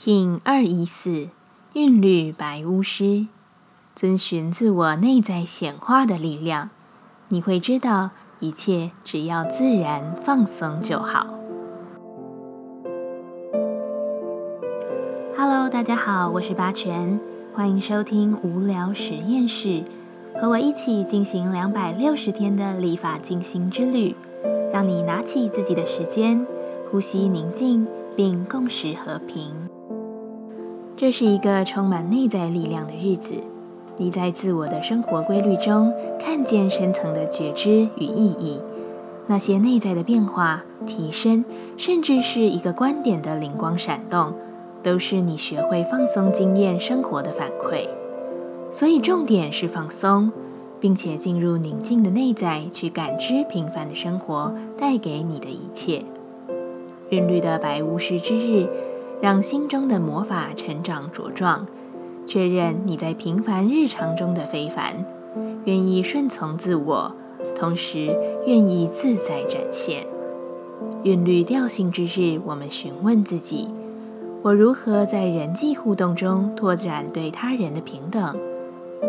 King 二一四韵律白巫师，遵循自我内在显化的力量，你会知道一切只要自然放松就好。Hello，大家好，我是八全，欢迎收听无聊实验室，和我一起进行两百六十天的立法进行之旅，让你拿起自己的时间，呼吸宁静，并共识和平。这是一个充满内在力量的日子。你在自我的生活规律中看见深层的觉知与意义，那些内在的变化、提升，甚至是一个观点的灵光闪动，都是你学会放松经验生活的反馈。所以，重点是放松，并且进入宁静的内在，去感知平凡的生活带给你的一切。韵律的白巫师之日。让心中的魔法成长茁壮，确认你在平凡日常中的非凡，愿意顺从自我，同时愿意自在展现。韵律调性之日，我们询问自己：我如何在人际互动中拓展对他人的平等？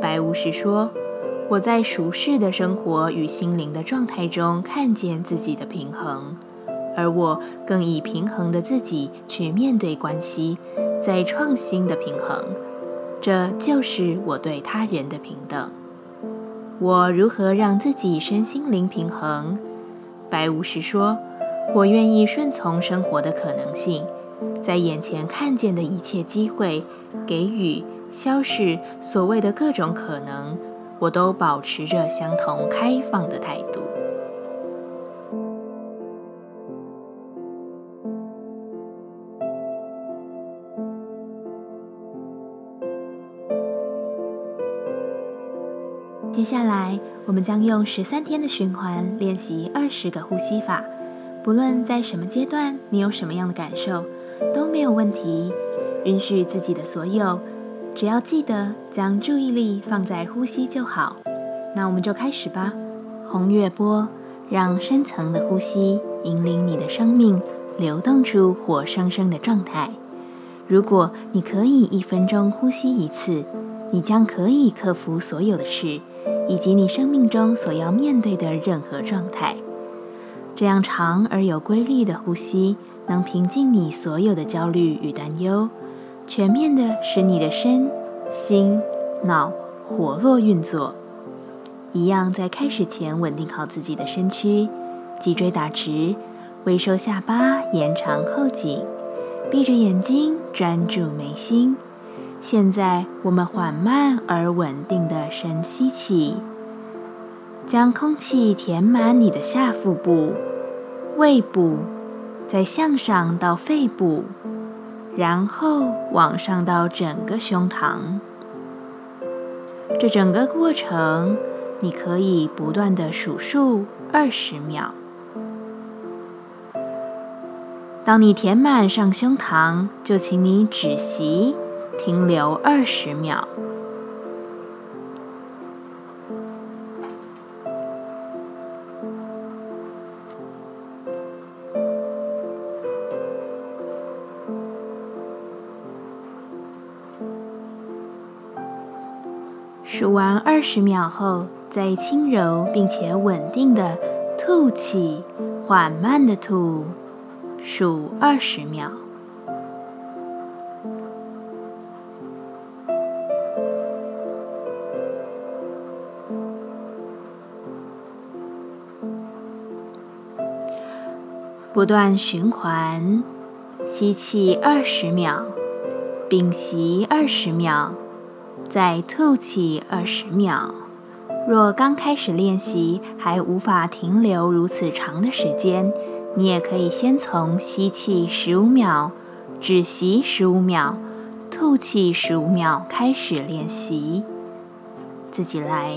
白巫师说：我在熟适的生活与心灵的状态中看见自己的平衡。而我更以平衡的自己去面对关系，在创新的平衡，这就是我对他人的平等。我如何让自己身心灵平衡？白巫师说：“我愿意顺从生活的可能性，在眼前看见的一切机会，给予、消逝所谓的各种可能，我都保持着相同开放的态度。”接下来，我们将用十三天的循环练习二十个呼吸法。不论在什么阶段，你有什么样的感受，都没有问题。允许自己的所有，只要记得将注意力放在呼吸就好。那我们就开始吧。红月波，让深层的呼吸引领你的生命流动出活生生的状态。如果你可以一分钟呼吸一次，你将可以克服所有的事。以及你生命中所要面对的任何状态，这样长而有规律的呼吸，能平静你所有的焦虑与担忧，全面的使你的身心脑活络运作。一样在开始前稳定好自己的身躯，脊椎打直，微收下巴，延长后颈，闭着眼睛专注眉心。现在，我们缓慢而稳定的深吸气，将空气填满你的下腹部、胃部，再向上到肺部，然后往上到整个胸膛。这整个过程，你可以不断的数数二十秒。当你填满上胸膛，就请你止息。停留二十秒，数完二十秒后，再轻柔并且稳定的吐气，缓慢的吐，数二十秒。不断循环，吸气二十秒，屏息二十秒，再吐气二十秒。若刚开始练习还无法停留如此长的时间，你也可以先从吸气十五秒、止息十五秒、吐气十五秒开始练习，自己来。